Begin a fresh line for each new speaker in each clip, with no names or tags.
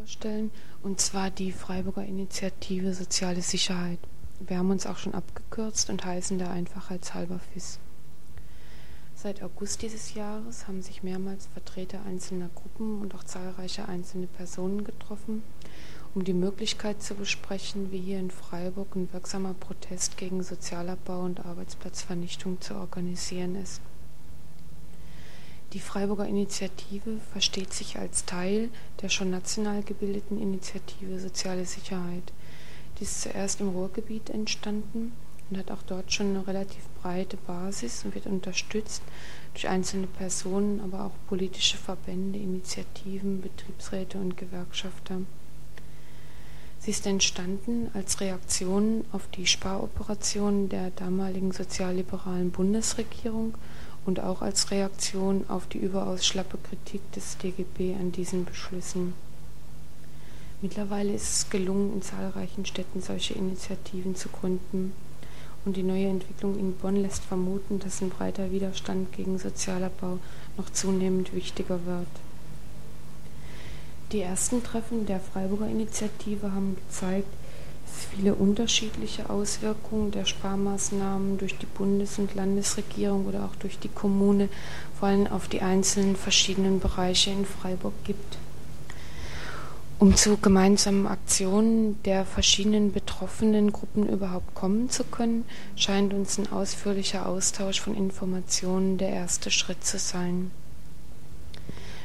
vorstellen, und zwar die Freiburger Initiative Soziale Sicherheit. Wir haben uns auch schon abgekürzt und heißen da einfachheitshalber FIS. Seit August dieses Jahres haben sich mehrmals Vertreter einzelner Gruppen und auch zahlreiche einzelne Personen getroffen, um die Möglichkeit zu besprechen, wie hier in Freiburg ein wirksamer Protest gegen Sozialabbau und Arbeitsplatzvernichtung zu organisieren ist. Die Freiburger Initiative versteht sich als Teil der schon national gebildeten Initiative Soziale Sicherheit. Die ist zuerst im Ruhrgebiet entstanden und hat auch dort schon eine relativ breite Basis und wird unterstützt durch einzelne Personen, aber auch politische Verbände, Initiativen, Betriebsräte und Gewerkschafter. Sie ist entstanden als Reaktion auf die Sparoperationen der damaligen sozialliberalen Bundesregierung und auch als Reaktion auf die überaus schlappe Kritik des DGB an diesen Beschlüssen. Mittlerweile ist es gelungen, in zahlreichen Städten solche Initiativen zu gründen und die neue Entwicklung in Bonn lässt vermuten, dass ein breiter Widerstand gegen Sozialabbau noch zunehmend wichtiger wird. Die ersten Treffen der Freiburger Initiative haben gezeigt, viele unterschiedliche Auswirkungen der Sparmaßnahmen durch die Bundes- und Landesregierung oder auch durch die Kommune vor allem auf die einzelnen verschiedenen Bereiche in Freiburg gibt. Um zu gemeinsamen Aktionen der verschiedenen betroffenen Gruppen überhaupt kommen zu können, scheint uns ein ausführlicher Austausch von Informationen der erste Schritt zu sein.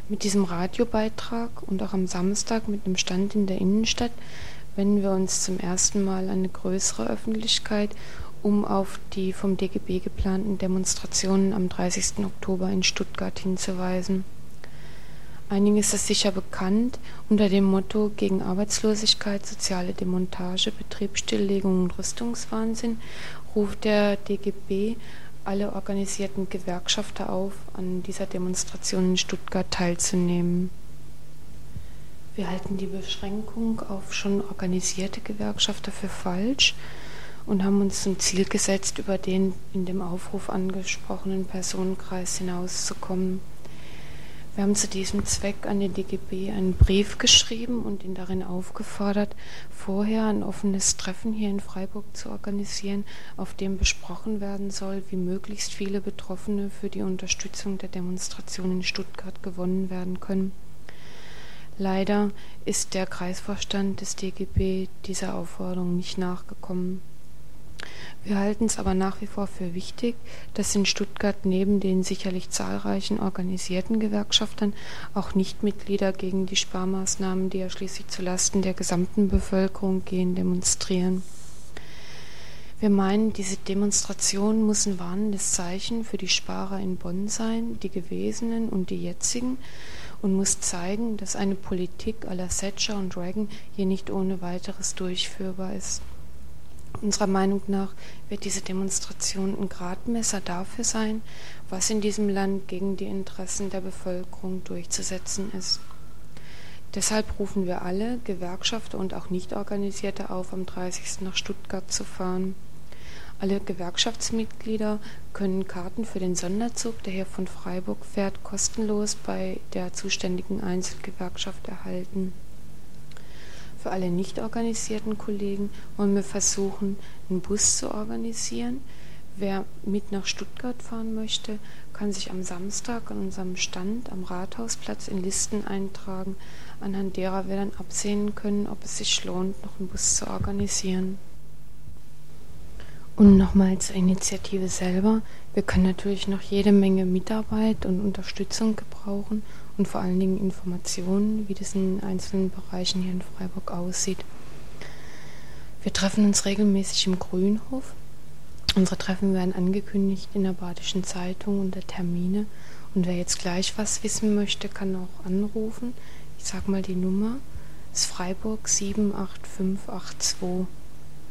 Mit diesem Radiobeitrag und auch am Samstag mit einem Stand in der Innenstadt wenden wir uns zum ersten Mal an eine größere Öffentlichkeit, um auf die vom DGB geplanten Demonstrationen am 30. Oktober in Stuttgart hinzuweisen. Einigen ist das sicher bekannt unter dem Motto gegen Arbeitslosigkeit, soziale Demontage, Betriebsstilllegung und Rüstungswahnsinn ruft der DGB alle organisierten Gewerkschafter auf, an dieser Demonstration in Stuttgart teilzunehmen. Wir halten die Beschränkung auf schon organisierte Gewerkschafter für falsch und haben uns zum Ziel gesetzt, über den in dem Aufruf angesprochenen Personenkreis hinauszukommen. Wir haben zu diesem Zweck an den DGB einen Brief geschrieben und ihn darin aufgefordert, vorher ein offenes Treffen hier in Freiburg zu organisieren, auf dem besprochen werden soll, wie möglichst viele Betroffene für die Unterstützung der Demonstration in Stuttgart gewonnen werden können. Leider ist der Kreisvorstand des DGB dieser Aufforderung nicht nachgekommen. Wir halten es aber nach wie vor für wichtig, dass in Stuttgart neben den sicherlich zahlreichen organisierten Gewerkschaftern auch Nichtmitglieder gegen die Sparmaßnahmen, die ja schließlich zulasten der gesamten Bevölkerung gehen, demonstrieren. Wir meinen, diese Demonstration muss ein warnendes Zeichen für die Sparer in Bonn sein, die gewesenen und die jetzigen, und muss zeigen, dass eine Politik la Thatcher und Reagan hier nicht ohne weiteres durchführbar ist. Unserer Meinung nach wird diese Demonstration ein Gradmesser dafür sein, was in diesem Land gegen die Interessen der Bevölkerung durchzusetzen ist. Deshalb rufen wir alle, Gewerkschafter und auch Nichtorganisierte auf, am 30. nach Stuttgart zu fahren. Alle Gewerkschaftsmitglieder können Karten für den Sonderzug, der hier von Freiburg fährt, kostenlos bei der zuständigen Einzelgewerkschaft erhalten. Für alle nicht organisierten Kollegen wollen wir versuchen, einen Bus zu organisieren. Wer mit nach Stuttgart fahren möchte, kann sich am Samstag an unserem Stand am Rathausplatz in Listen eintragen, anhand derer wir dann absehen können, ob es sich lohnt, noch einen Bus zu organisieren. Und nochmal zur Initiative selber. Wir können natürlich noch jede Menge Mitarbeit und Unterstützung gebrauchen und vor allen Dingen Informationen, wie das in einzelnen Bereichen hier in Freiburg aussieht. Wir treffen uns regelmäßig im Grünhof. Unsere Treffen werden angekündigt in der Badischen Zeitung unter Termine. Und wer jetzt gleich was wissen möchte, kann auch anrufen. Ich sage mal die Nummer. Ist Freiburg 78582.